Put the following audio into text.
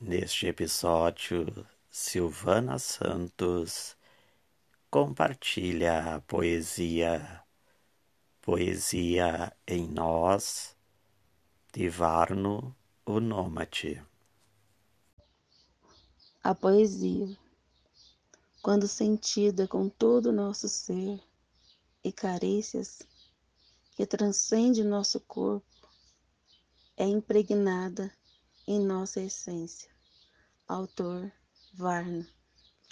Neste episódio, Silvana Santos compartilha a poesia Poesia em Nós, de Varno, o Nômade. A poesia, quando sentida com todo o nosso ser e carícias que transcende nosso corpo, é impregnada em nossa essência. Autor Varno.